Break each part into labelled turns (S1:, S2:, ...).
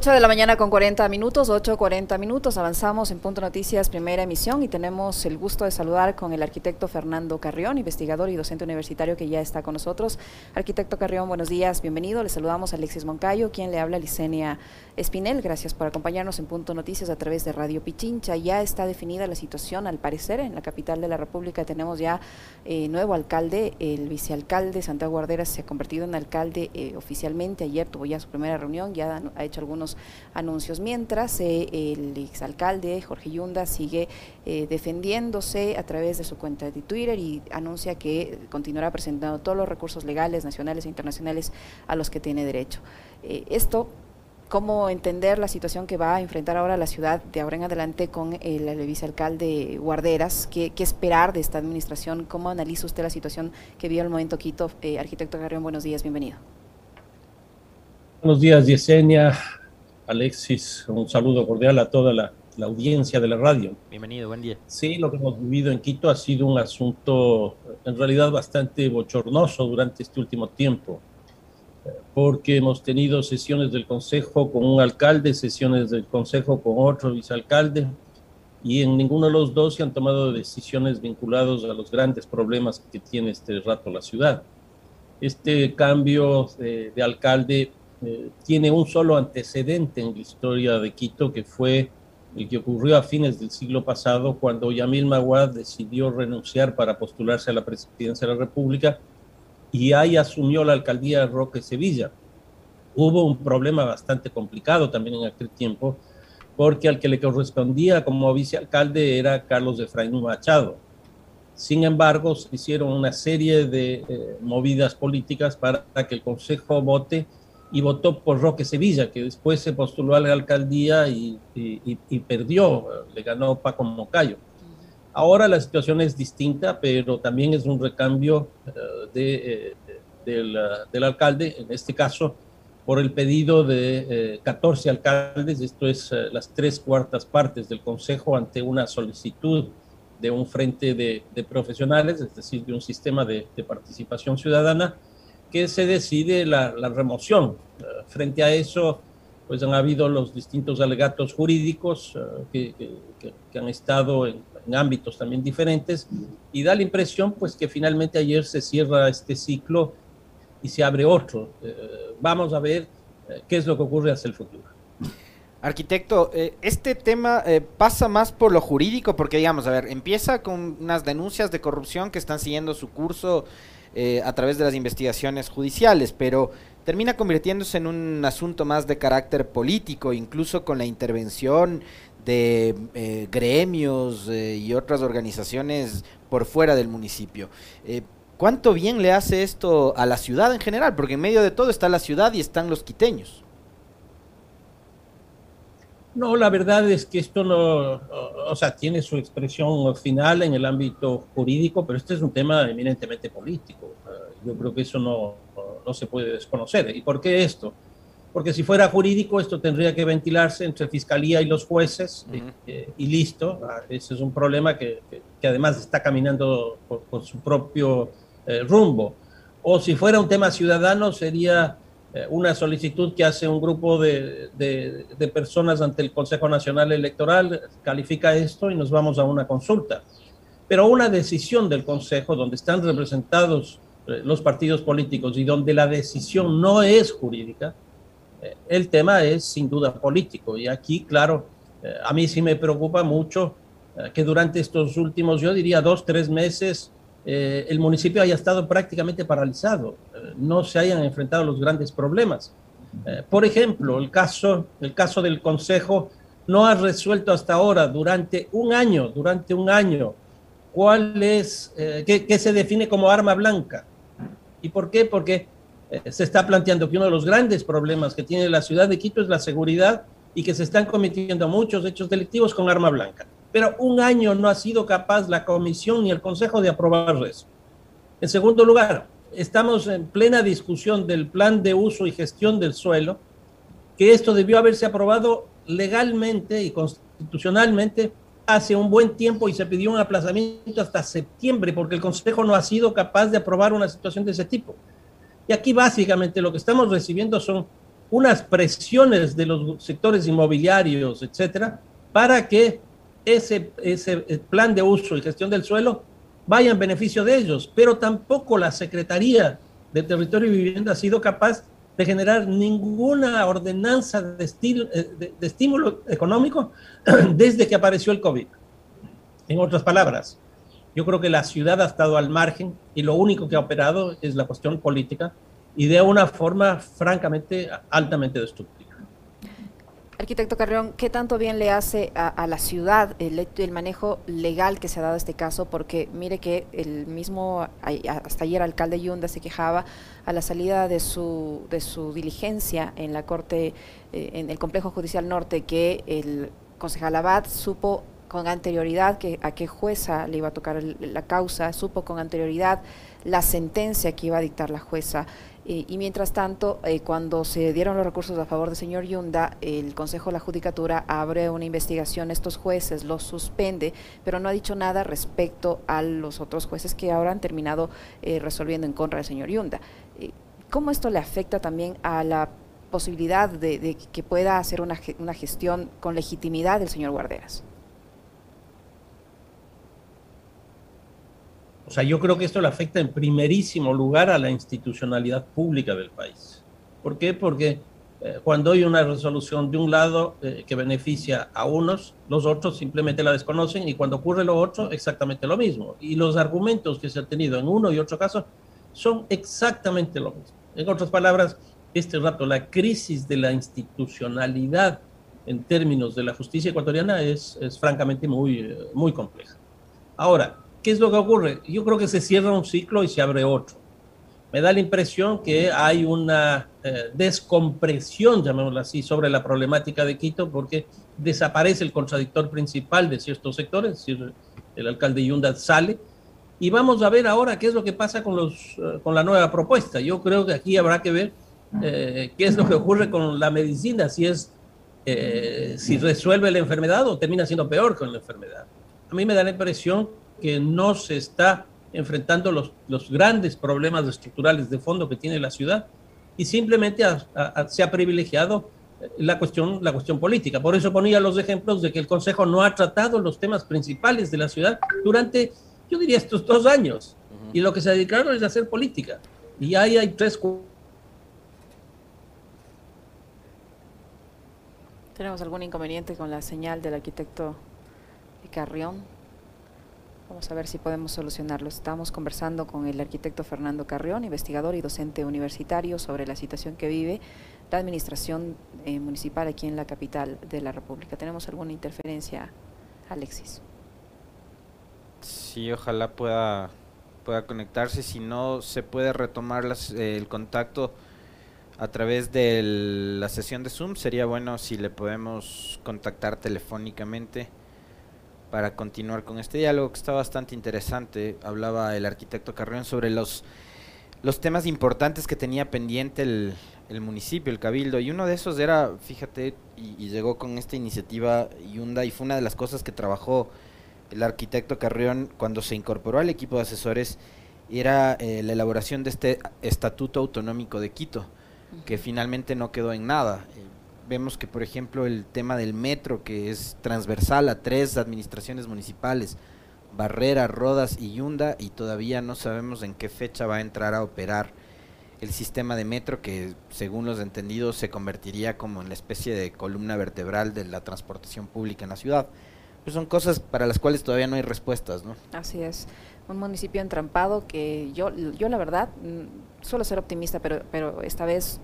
S1: 8 de la mañana con 40 minutos, 8.40 minutos, avanzamos en Punto Noticias, primera emisión y tenemos el gusto de saludar con el arquitecto Fernando Carrión, investigador y docente universitario que ya está con nosotros. Arquitecto Carrión, buenos días, bienvenido. Le saludamos a Alexis Moncayo, quien le habla Licenia Espinel. Gracias por acompañarnos en Punto Noticias a través de Radio Pichincha. Ya está definida la situación, al parecer, en la capital de la República tenemos ya eh, nuevo alcalde, el vicealcalde Santiago Guarderas se ha convertido en alcalde eh, oficialmente. Ayer tuvo ya su primera reunión, ya ha hecho algunos anuncios. Mientras eh, el exalcalde Jorge Yunda sigue defendiéndose a través de su cuenta de Twitter y anuncia que continuará presentando todos los recursos legales, nacionales e internacionales a los que tiene derecho. Esto cómo entender la situación que va a enfrentar ahora la ciudad de ahora en adelante con el, vicealcalde Guarderas, ¿Qué, esperar de esta administración, cómo analiza usted la situación que vio el momento Quito. arquitecto Garrión, buenos días, bienvenido.
S2: Buenos días, Yesenia. Alexis, un saludo cordial a toda la, audiencia de la radio.
S3: Bienvenido, buen día.
S2: Sí, lo que hemos vivido en Quito ha sido un asunto en realidad bastante bochornoso durante este último tiempo, porque hemos tenido sesiones del Consejo con un alcalde, sesiones del Consejo con otro vicealcalde, y en ninguno de los dos se han tomado decisiones vinculadas a los grandes problemas que tiene este rato la ciudad. Este cambio de, de alcalde eh, tiene un solo antecedente en la historia de Quito, que fue el que ocurrió a fines del siglo pasado, cuando Yamil Maguad decidió renunciar para postularse a la presidencia de la República y ahí asumió la alcaldía de Roque Sevilla. Hubo un problema bastante complicado también en aquel tiempo, porque al que le correspondía como vicealcalde era Carlos Efraín Machado. Sin embargo, se hicieron una serie de eh, movidas políticas para que el Consejo vote y votó por Roque Sevilla, que después se postuló a la alcaldía y, perdió, le ganó Paco Mocayo. Ahora la situación es distinta, pero también es un recambio eh, de, eh, del, alcalde, en este caso por el pedido de 14 eh, alcaldes, esto es las tres cuartas partes del Consejo ante una solicitud de un frente de, profesionales, es decir, de un sistema de participación ciudadana, que se decide la, remoción. Eh, frente a eso, pues han habido los distintos alegatos jurídicos eh, que, han estado en, ámbitos también diferentes y da la impresión pues que finalmente ayer se cierra este ciclo y se abre otro. Eh, vamos a ver qué es lo que ocurre hacia el futuro.
S3: Arquitecto, este tema pasa más por lo jurídico, porque digamos, a ver, empieza con unas denuncias de corrupción que están siguiendo su curso eh, a través de las investigaciones judiciales, pero termina convirtiéndose en un asunto más de carácter político, incluso con la intervención de eh, gremios eh, y otras organizaciones por fuera del municipio. ¿Cuánto bien le hace esto a la ciudad en general? Porque en medio de todo está la ciudad y están los quiteños.
S2: No, la verdad es que esto no, o sea, tiene su expresión final en el ámbito jurídico, pero este es un tema eminentemente político. Yo creo que eso no, no se puede desconocer. ¿Y por qué esto? Porque si fuera jurídico, esto tendría que ventilarse entre fiscalía y los jueces y, listo. Ah, ese es un problema que, que, además está caminando por, su propio eh, rumbo. O si fuera un tema ciudadano, sería eh, una solicitud que hace un grupo de, de, personas ante el Consejo Nacional Electoral, califica esto y nos vamos a una consulta. Pero una decisión del Consejo donde están representados eh, los partidos políticos y donde la decisión no es jurídica, eh, el tema es sin duda político. Y aquí, claro, a mí sí me preocupa mucho que durante estos últimos, yo diría, dos, tres meses, eh, el municipio haya estado prácticamente paralizado, eh, no se hayan enfrentado los grandes problemas. Eh, por ejemplo, el caso, el caso del Consejo no ha resuelto hasta ahora, durante un año, durante un año, cuál es, qué, se define como arma blanca. ¿Y por qué? Porque se está planteando que uno de los grandes problemas que tiene la ciudad de Quito es la seguridad y que se están cometiendo muchos hechos delictivos con arma blanca pero un año no ha sido capaz la comisión ni el consejo de aprobar eso. En segundo lugar, estamos en plena discusión del plan de uso y gestión del suelo, que esto debió haberse aprobado legalmente y constitucionalmente hace un buen tiempo y se pidió un aplazamiento hasta septiembre porque el Consejo no ha sido capaz de aprobar una situación de ese tipo. Y aquí básicamente lo que estamos recibiendo son unas presiones de los sectores inmobiliarios, etcétera, para que ese, ese plan de uso y gestión del suelo vaya en beneficio de ellos. Pero tampoco la Secretaría de Territorio y Vivienda ha sido capaz de generar ninguna ordenanza de, eh, de, estímulo económico desde que apareció el COVID. En otras palabras, yo creo que la ciudad ha estado al margen y lo único que ha operado es la cuestión política y de una forma francamente altamente destructiva.
S1: Arquitecto Carrión, ¿qué tanto bien le hace a, la ciudad el, el, manejo legal que se ha dado este caso? Porque mire que el mismo, hasta ayer, alcalde Yunda se quejaba a la salida de su, de su diligencia en la Corte, eh, en el Complejo Judicial Norte, que el concejal Abad supo con anterioridad que, a qué jueza le iba a tocar la causa, supo con anterioridad la sentencia que iba a dictar la jueza. Eh, y mientras tanto, eh, cuando se dieron los recursos a favor del señor Yunda, el Consejo de la Judicatura abre una investigación, estos jueces los suspende, pero no ha dicho nada respecto a los otros jueces que ahora han terminado eh, resolviendo en contra del señor Yunda. ¿Cómo esto le afecta también a la posibilidad de, que pueda hacer una, una gestión con legitimidad del señor Guarderas?
S2: O sea, yo creo que esto le afecta en primerísimo lugar a la institucionalidad pública del país. ¿Por qué? Porque eh, cuando hay una resolución de un lado eh, que beneficia a unos, los otros simplemente la desconocen y cuando ocurre lo otro, exactamente lo mismo. Y los argumentos que se han tenido en uno y otro caso son exactamente lo mismo. En otras palabras, este rato la crisis de la institucionalidad en términos de la justicia ecuatoriana es, es francamente muy, eh, muy compleja. Ahora, ¿Qué es lo que ocurre? Yo creo que se cierra un ciclo y se abre otro. Me da la impresión que hay una eh, descompresión, llamémoslo así, sobre la problemática de Quito porque desaparece el contradictor principal de ciertos sectores, es decir, el alcalde Yunda sale. Y vamos a ver ahora qué es lo que pasa con, los, eh, con la nueva propuesta. Yo creo que aquí habrá que ver eh, qué es lo que ocurre con la medicina, si es si resuelve la enfermedad o termina siendo peor con la enfermedad. A mí me da la impresión que no se está enfrentando los, los grandes problemas estructurales de fondo que tiene la ciudad y simplemente se ha privilegiado eh, la cuestión, la cuestión política. Por eso ponía los ejemplos de que el Consejo no ha tratado los temas principales de la ciudad durante, yo diría, estos dos años. Y lo que se ha dedicado es a hacer política. Y ahí hay tres...
S1: ¿Tenemos algún inconveniente con la señal del arquitecto Carrión? Vamos a ver si podemos solucionarlo. Estamos conversando con el arquitecto Fernando Carrión, investigador y docente universitario, sobre la situación que vive la administración eh, municipal aquí en la capital de la República. ¿Tenemos alguna interferencia, Alexis?
S3: Sí, ojalá pueda, pueda conectarse. Si no, se puede retomar eh, el contacto a través de la sesión de Zoom. Sería bueno si le podemos contactar telefónicamente para continuar con este diálogo que está bastante interesante. Hablaba el arquitecto Carrión sobre los, los temas importantes que tenía pendiente el, el municipio, el cabildo, y uno de esos era, fíjate, y, llegó con esta iniciativa Yunda, y fue una de las cosas que trabajó el arquitecto Carrión cuando se incorporó al equipo de asesores, era eh, la elaboración de este Estatuto Autonómico de Quito, que finalmente no quedó en nada vemos que, por ejemplo, el tema del metro, que es transversal a tres administraciones municipales, Barrera, Rodas y Yunda, y todavía no sabemos en qué fecha va a entrar a operar el sistema de metro, que según los entendidos se convertiría como en la especie de columna vertebral de la transportación pública en la ciudad. Pues son cosas para las cuales todavía no hay respuestas, ¿no?
S1: Así es. Un municipio entrampado que yo, yo la verdad, mm, suelo ser optimista, pero, pero esta vez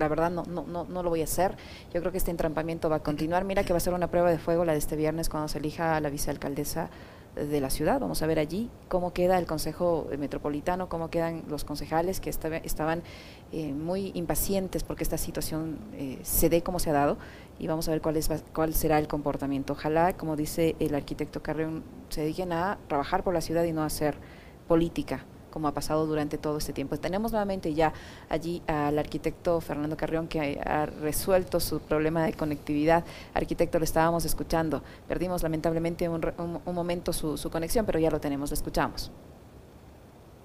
S1: la verdad no, no, no, no lo voy a hacer. Yo creo que este entrampamiento va a continuar. Mira que va a ser una prueba de fuego la de este viernes cuando se elija a la vicealcaldesa de la ciudad. Vamos a ver allí cómo queda el Consejo Metropolitano, cómo quedan los concejales que estaban eh, muy impacientes porque esta situación eh, se dé como se ha dado y vamos a ver cuál, es, cuál será el comportamiento. Ojalá, como dice el arquitecto Carrión, se dediquen a trabajar por la ciudad y no a hacer política como ha pasado durante todo este tiempo. Tenemos nuevamente ya allí al arquitecto Fernando Carrión que ha resuelto su problema de conectividad. Arquitecto, lo estábamos escuchando. Perdimos lamentablemente un, momento su, conexión, pero ya lo tenemos, lo escuchamos.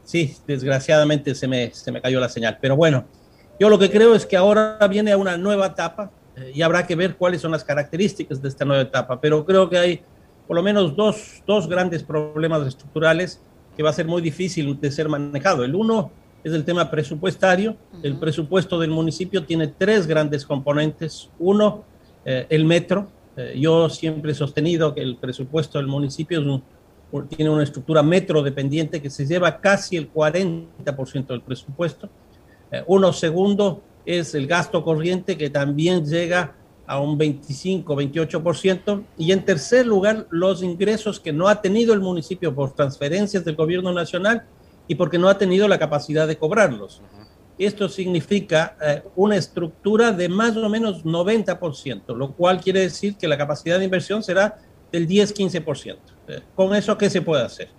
S2: Sí, desgraciadamente se me, se me cayó la señal. Pero bueno, Yo lo que creo es que ahora viene una nueva etapa eh, y habrá que ver cuáles son las características de esta nueva etapa, pero creo que hay por lo menos dos, dos grandes problemas estructurales que va a ser muy difícil de ser manejado. El uno es el tema presupuestario. El presupuesto del municipio tiene tres grandes componentes. Uno, eh, el metro. Eh, yo siempre he sostenido que el presupuesto del municipio tiene una estructura metro dependiente que se lleva casi el 40% del presupuesto. Eh, uno segundo es el gasto corriente que también llega a un 25, 28%. Y en tercer lugar, los ingresos que no ha tenido el municipio por transferencias del gobierno nacional y porque no ha tenido la capacidad de cobrarlos. Esto significa eh, una estructura de más o menos 90%, lo cual quiere decir que la capacidad de inversión será del 10-15%. Eh, ¿Con eso qué se puede hacer?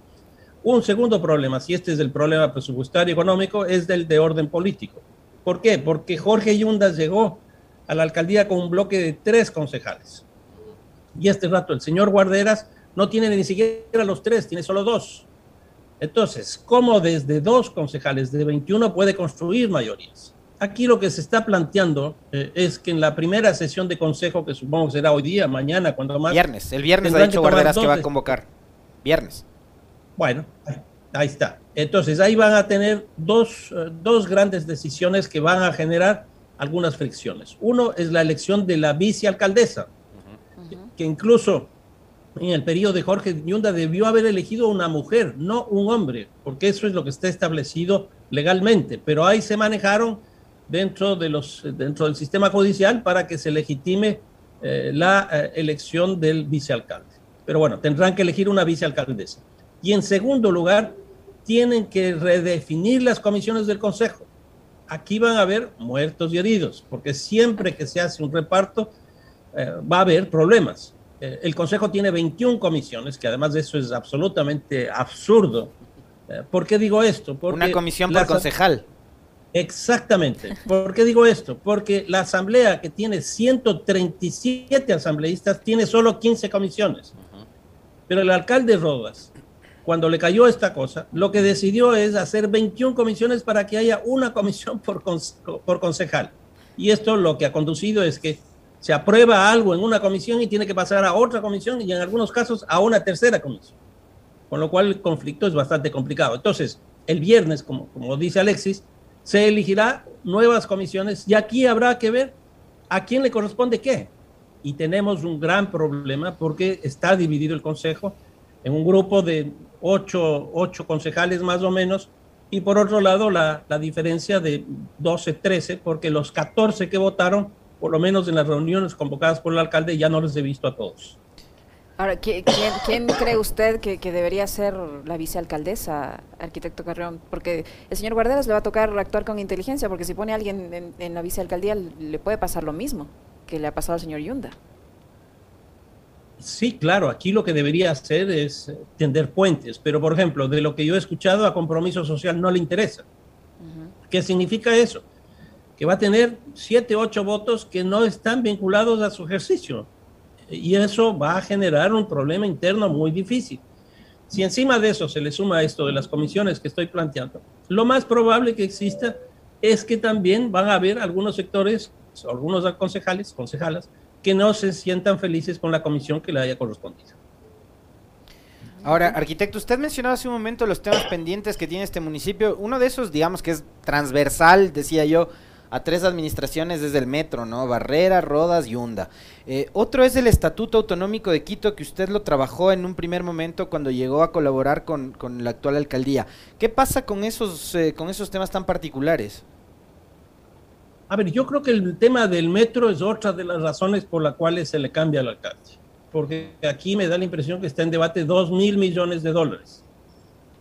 S2: Un segundo problema, si este es el problema presupuestario económico, es del de orden político. ¿Por qué? Porque Jorge Yunda llegó a la alcaldía con un bloque de tres concejales. Y este rato el señor Guarderas no tiene ni siquiera los tres, tiene solo dos. Entonces, ¿cómo desde dos concejales de 21 puede construir mayorías? Aquí lo que se está planteando eh, es que en la primera sesión de consejo, que supongo que será hoy día, mañana, cuando más...
S3: Viernes, el viernes ha dicho Guarderas que va a convocar. Viernes.
S2: Bueno, ahí está. Entonces, ahí van a tener dos, eh, dos grandes decisiones que van a generar algunas fricciones. Uno es la elección de la vicealcaldesa, que incluso en el periodo de Jorge Yunda debió haber elegido una mujer, no un hombre, porque eso es lo que está establecido legalmente, pero ahí se manejaron dentro, de los, dentro del sistema judicial para que se legitime eh, la eh, elección del vicealcalde. Pero bueno, tendrán que elegir una vicealcaldesa. Y en segundo lugar, tienen que redefinir las comisiones del Consejo. Aquí van a haber muertos y heridos, porque siempre que se hace un reparto eh, va a haber problemas. Eh, el Consejo tiene 21 comisiones, que además de eso es absolutamente absurdo. Eh, ¿Por qué digo esto?
S3: Porque Una comisión por concejal.
S2: Exactamente. ¿Por qué digo esto? Porque la asamblea que tiene 137 asambleístas tiene solo 15 comisiones. Pero el alcalde Rodas, cuando le cayó esta cosa, lo que decidió es hacer 21 comisiones para que haya una comisión por, por concejal. Y esto lo que ha conducido es que se aprueba algo en una comisión y tiene que pasar a otra comisión y en algunos casos a una tercera comisión. Con lo cual el conflicto es bastante complicado. Entonces, el viernes, como, como dice Alexis, se elegirá nuevas comisiones y aquí habrá que ver a quién le corresponde qué. Y tenemos un gran problema porque está dividido el Consejo en un grupo de ocho, ocho concejales más o menos y por otro lado la, la diferencia de 12, 13, porque los 14 que votaron por lo menos en las reuniones convocadas por el alcalde, ya no les he visto a todos.
S1: Ahora, ¿quién, quién cree usted que, debería ser la vicealcaldesa, arquitecto Carrión? Porque el señor Guarderas le va a tocar actuar con inteligencia, porque si pone a alguien en, la vicealcaldía le puede pasar lo mismo que le ha pasado al señor Yunda.
S2: Sí, claro, aquí lo que debería hacer es tender puentes, pero por ejemplo, de lo que yo he escuchado a compromiso social no le interesa. ¿Qué significa eso? que va a tener siete, ocho votos que no están vinculados a su ejercicio. Y eso va a generar un problema interno muy difícil. Si encima de eso se le suma esto de las comisiones que estoy planteando, lo más probable que exista es que también van a haber algunos sectores, algunos concejales, concejalas, que no se sientan felices con la comisión que le haya correspondido.
S3: Ahora, arquitecto, usted mencionaba hace un momento los temas pendientes que tiene este municipio. Uno de esos, digamos que es transversal, decía yo, a tres administraciones desde el metro, ¿no? Barrera, Rodas y Hunda. Eh, otro es el Estatuto Autonómico de Quito, que usted lo trabajó en un primer momento cuando llegó a colaborar con, la actual alcaldía. ¿Qué pasa con esos, eh, con esos temas tan particulares?
S2: A ver, yo creo que el tema del metro es otra de las razones por las cuales se le cambia al alcalde. Porque aquí me da la impresión que está en debate dos mil millones de dólares.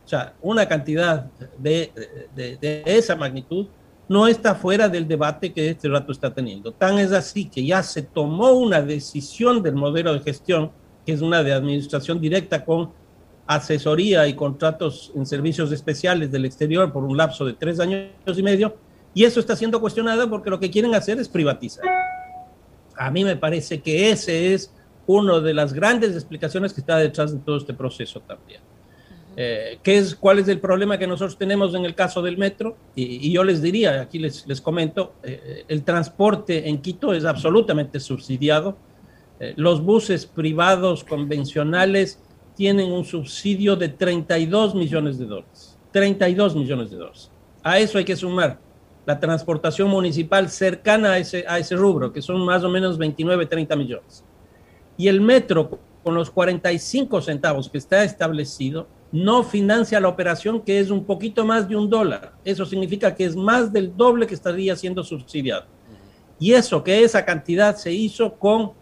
S2: O sea, una cantidad de, de esa magnitud no está fuera del debate que este rato está teniendo. Tan es así que ya se tomó una decisión del modelo de gestión, que es una de administración directa con asesoría y contratos en servicios especiales del exterior por un lapso de tres años y medio, y eso está siendo cuestionado porque lo que quieren hacer es privatizar. A mí me parece que ese es una de las grandes explicaciones que está detrás de todo este proceso también. Eh, ¿qué es, ¿Cuál es el problema que nosotros tenemos en el caso del metro? Y, yo les diría, aquí les, les comento, eh, el transporte en Quito es absolutamente subsidiado. Eh, los buses privados convencionales tienen un subsidio de 32 millones de dólares. 32 millones de dólares. A eso hay que sumar la transportación municipal cercana a ese, a ese rubro, que son más o menos 29, 30 millones. Y el metro, con los 45 centavos que está establecido, no financia la operación, que es un poquito más de un dólar. Eso significa que es más del doble que estaría siendo subsidiado. Y eso, que esa cantidad se hizo con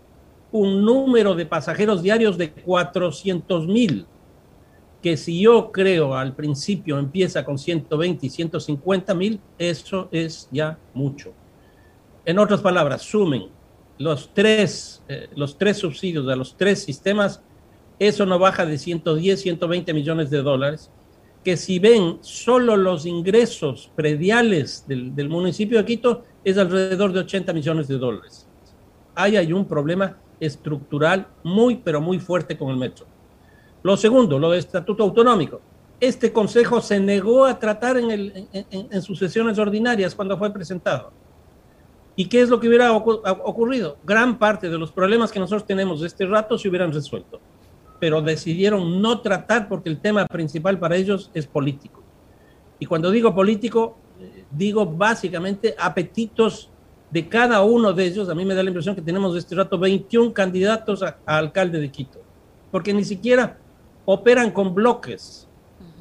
S2: un número de pasajeros diarios de 400 mil, que si yo creo al principio empieza con 120 y 150 mil, eso es ya mucho. En otras palabras, sumen los tres, eh, los tres subsidios de los tres sistemas eso no baja de 110, 120 millones de dólares, que si ven solo los ingresos prediales del, municipio de Quito, es alrededor de 80 millones de dólares. Ahí hay un problema estructural muy, pero muy fuerte con el metro. Lo segundo, lo de estatuto autonómico. Este consejo se negó a tratar en, en sus sesiones ordinarias cuando fue presentado. ¿Y qué es lo que hubiera ocurrido? Gran parte de los problemas que nosotros tenemos de este rato se hubieran resuelto pero decidieron no tratar porque el tema principal para ellos es político. Y cuando digo político, eh, digo básicamente apetitos de cada uno de ellos. A mí me da la impresión que tenemos de este rato 21 candidatos a, alcalde de Quito, porque ni siquiera operan con bloques.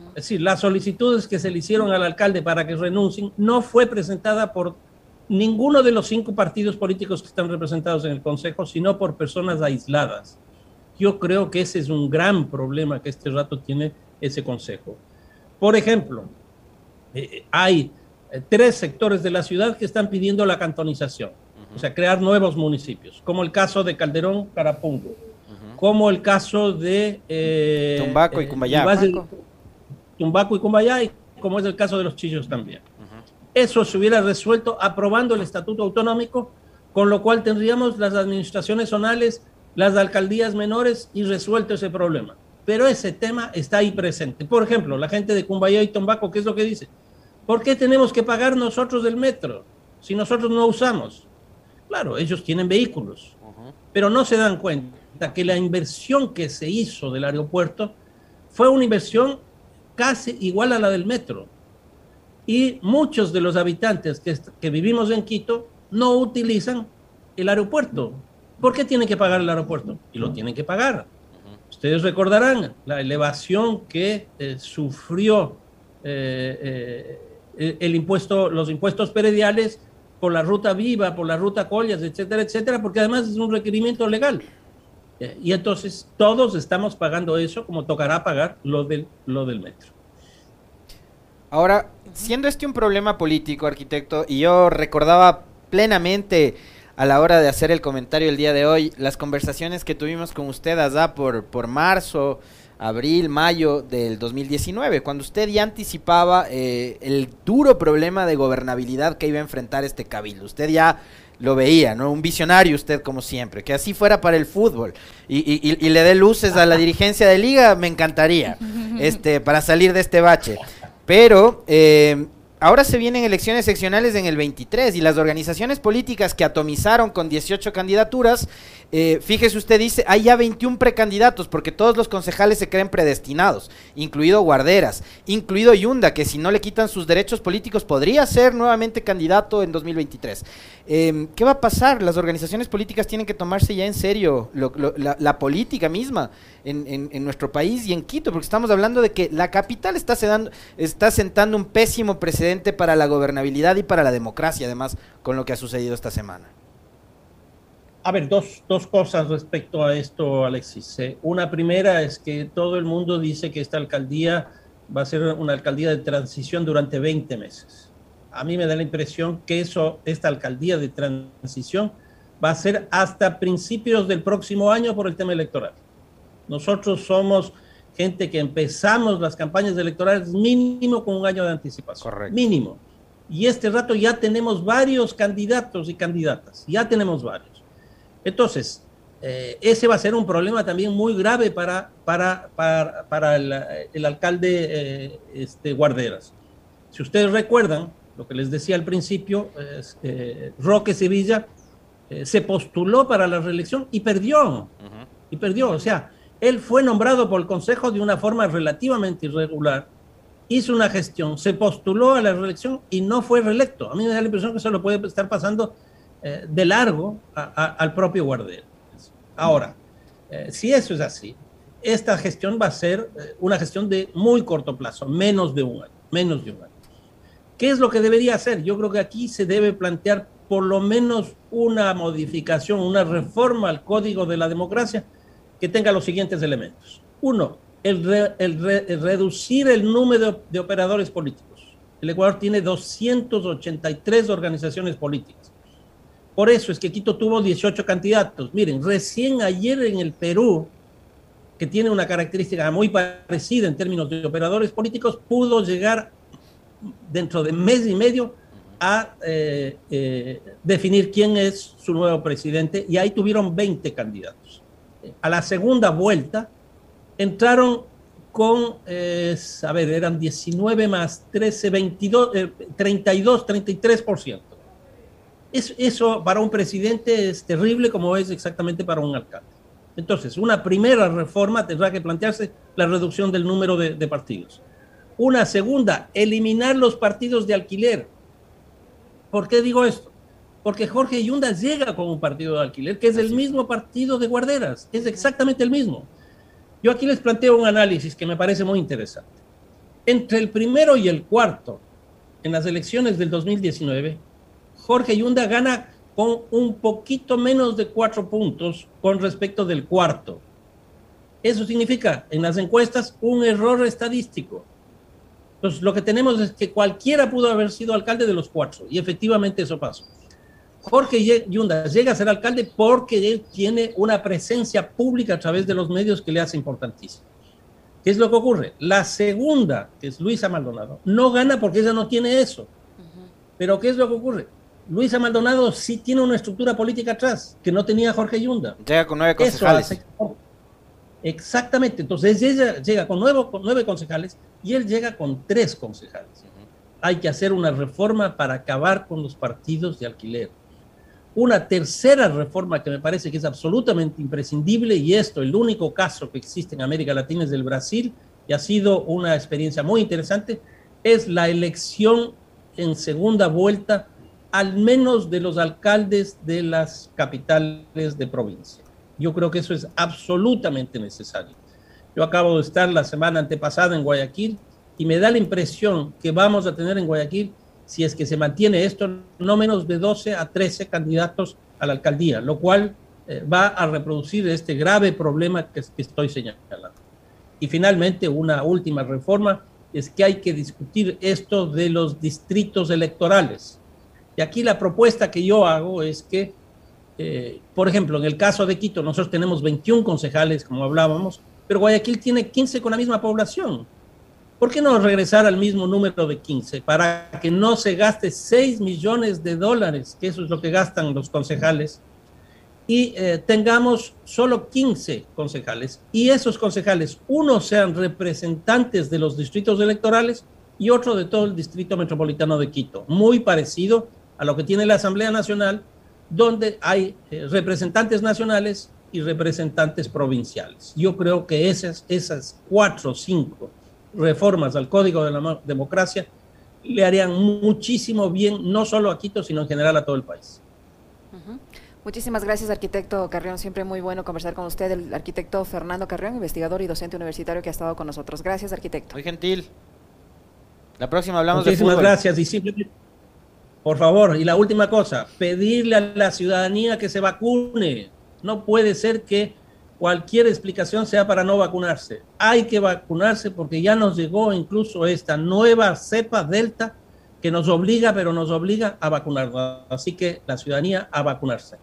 S2: Es decir, las solicitudes que se le hicieron al alcalde para que renuncien no fue presentada por ninguno de los cinco partidos políticos que están representados en el Consejo, sino por personas aisladas. Yo creo que ese es un gran problema que este rato tiene ese consejo. Por ejemplo, eh, hay eh, tres sectores de la ciudad que están pidiendo la cantonización, o sea, crear nuevos municipios, como el caso de Calderón, Carapungo, como el caso de
S3: eh, Tumbaco y Cumbayá.
S2: Tumbaco y Cumbayá, y como es el caso de los Chillos también. Eso se hubiera resuelto aprobando el estatuto autonómico, con lo cual tendríamos las administraciones zonales las alcaldías menores y resuelto ese problema. Pero ese tema está ahí presente. Por ejemplo, la gente de Cumbayá y Tombaco, ¿qué es lo que dice? ¿Por qué tenemos que pagar nosotros del metro si nosotros no usamos? Claro, ellos tienen vehículos, pero no se dan cuenta que la inversión que se hizo del aeropuerto fue una inversión casi igual a la del metro. Y muchos de los habitantes que, que vivimos en Quito no utilizan el aeropuerto ¿Por qué tienen que pagar el aeropuerto? Y lo tienen que pagar. Ustedes recordarán la elevación que eh, sufrió eh, eh, el impuesto, los impuestos perediales por la ruta viva, por la ruta collas, etcétera, etcétera, porque además es un requerimiento legal. Y entonces todos estamos pagando eso, como tocará pagar lo del, lo del metro.
S3: Ahora, siendo este un problema político, arquitecto, y yo recordaba plenamente a la hora de hacer el comentario el día de hoy, las conversaciones que tuvimos con usted allá por, por marzo, abril, mayo del 2019, cuando usted ya anticipaba eh, el duro problema de gobernabilidad que iba a enfrentar este cabildo. Usted ya lo veía, ¿no? Un visionario usted como siempre, que así fuera para el fútbol y, le dé luces a la dirigencia de liga, me encantaría, este, para salir de este bache. Pero eh, Ahora se vienen elecciones seccionales en el 23 y las organizaciones políticas que atomizaron con 18 candidaturas, eh, fíjese usted dice, hay ya 21 precandidatos porque todos los concejales se creen predestinados, incluido Guarderas, incluido Yunda, que si no le quitan sus derechos políticos podría ser nuevamente candidato en 2023. Em, ¿Qué va a pasar? Las organizaciones políticas tienen que tomarse ya en serio la, política misma en, nuestro país y en Quito, porque estamos hablando de que la capital está, está sentando un pésimo precedente para la gobernabilidad y para la democracia, además, con lo que ha sucedido esta semana.
S2: A ver, dos, dos cosas respecto a esto, Alexis. Eh, una primera es que todo el mundo dice que esta alcaldía va a ser una alcaldía de transición durante 20 meses. A mí me da la impresión que eso, esta alcaldía de transición va a ser hasta principios del próximo año por el tema electoral. Nosotros somos gente que empezamos las campañas electorales mínimo con un año de anticipación. Correcto. Mínimo. Y este rato ya tenemos varios candidatos y candidatas, ya tenemos varios. Entonces, eh, ese va a ser un problema también muy grave para, para, para, para el, alcalde eh, este, Guarderas. Si ustedes recuerdan, lo que les decía al principio, eh, Roque Sevilla se postuló para la reelección y perdió. Y perdió. O sea, él fue nombrado por el Consejo de una forma relativamente irregular, hizo una gestión, se postuló a la reelección y no fue reelecto. A mí me da la impresión que eso lo puede estar pasando de largo al propio Guarderas. Ahora, eh, si eso es así, esta gestión va a ser eh, una gestión de muy corto plazo, menos de un año, menos de un año. ¿Qué es lo que debería hacer? Yo creo que aquí se debe plantear por lo menos una modificación, una reforma al código de la democracia que tenga los siguientes elementos. Uno, el, reducir el número de operadores políticos. El Ecuador tiene 283 organizaciones políticas. Por eso es que Quito tuvo 18 candidatos. Miren, recién ayer en el Perú, que tiene una característica muy parecida en términos de operadores políticos, pudo llegar dentro de mes y medio a eh, eh, definir quién es su nuevo presidente y ahí tuvieron 20 candidatos. A la segunda vuelta entraron con, eh, a ver, eran 19 más 13, 22, 32, 33% eso para un presidente es terrible como es exactamente para un alcalde. Entonces, una primera reforma tendrá que plantearse la reducción del número de, partidos. Una segunda, eliminar los partidos de alquiler. ¿Por qué digo esto? Porque Jorge Yunda llega con un partido de alquiler que es el mismo partido de guarderas, es exactamente el mismo. Yo aquí les planteo un análisis que me parece muy interesante. Entre el primero y el cuarto, en las elecciones del 2019, Jorge Yunda gana con un poquito menos de cuatro puntos con respecto del cuarto. Eso significa en las encuestas un error estadístico. Entonces, lo que tenemos es que cualquiera pudo haber sido alcalde de los cuatro, y efectivamente eso pasó. Jorge Yunda llega a ser alcalde porque él tiene una presencia pública a través de los medios que le hace importantísimo. ¿Qué es lo que ocurre? La segunda, que es Luisa Maldonado, no gana porque ella no tiene eso. Pero ¿qué es lo que ocurre? Luisa Maldonado sí tiene una estructura política atrás, que no tenía Jorge Yunda.
S3: Llega con nueve concejales.
S2: Exactamente, entonces ella llega con, con nueve concejales y él llega con tres concejales. Hay que hacer una reforma para acabar con los partidos de alquiler. Una tercera reforma que me parece que es absolutamente imprescindible, y esto, el único caso que existe en América Latina es del Brasil, y ha sido una experiencia muy interesante, es la elección en segunda vuelta al menos de los alcaldes de las capitales de provincia. Yo creo que eso es absolutamente necesario. Yo acabo de estar la semana antepasada en Guayaquil y me da la impresión que vamos a tener en Guayaquil, si es que se mantiene esto, no menos de 12 a 13 candidatos a la alcaldía, lo cual eh, va a reproducir este grave problema que, que estoy señalando. Y finalmente, una última reforma es que hay que discutir esto de los distritos electorales y aquí la propuesta que yo hago es que, eh, por ejemplo, en el caso de Quito, nosotros tenemos 21 concejales, como hablábamos, pero Guayaquil tiene 15 con la misma población. ¿Por qué no regresar al mismo número de 15 para que no se gaste 6 millones de dólares, que eso es lo que gastan los concejales, y eh, tengamos solo 15 concejales y esos concejales, unos sean representantes de los distritos electorales y otro de todo el distrito metropolitano de Quito, muy parecido a lo que tiene la Asamblea Nacional, donde hay eh, representantes nacionales y representantes provinciales. Yo creo que esas, esas cuatro o cinco reformas al Código de la Democracia le harían muchísimo bien, no solo a Quito, sino en general a todo el país.
S1: Muchísimas gracias, arquitecto Carrión. Siempre muy bueno conversar con usted, el arquitecto Fernando Carrión, investigador y docente universitario que ha estado con nosotros. Gracias, arquitecto.
S3: Muy gentil. La próxima hablamos
S2: de fútbol. gracias y simplemente por favor, y la última cosa, pedirle a la ciudadanía que se vacune. No puede ser que cualquier explicación sea para no vacunarse. Hay que vacunarse porque ya nos llegó incluso esta nueva cepa delta que nos obliga, pero nos obliga a vacunarnos. Así que la ciudadanía a vacunarse.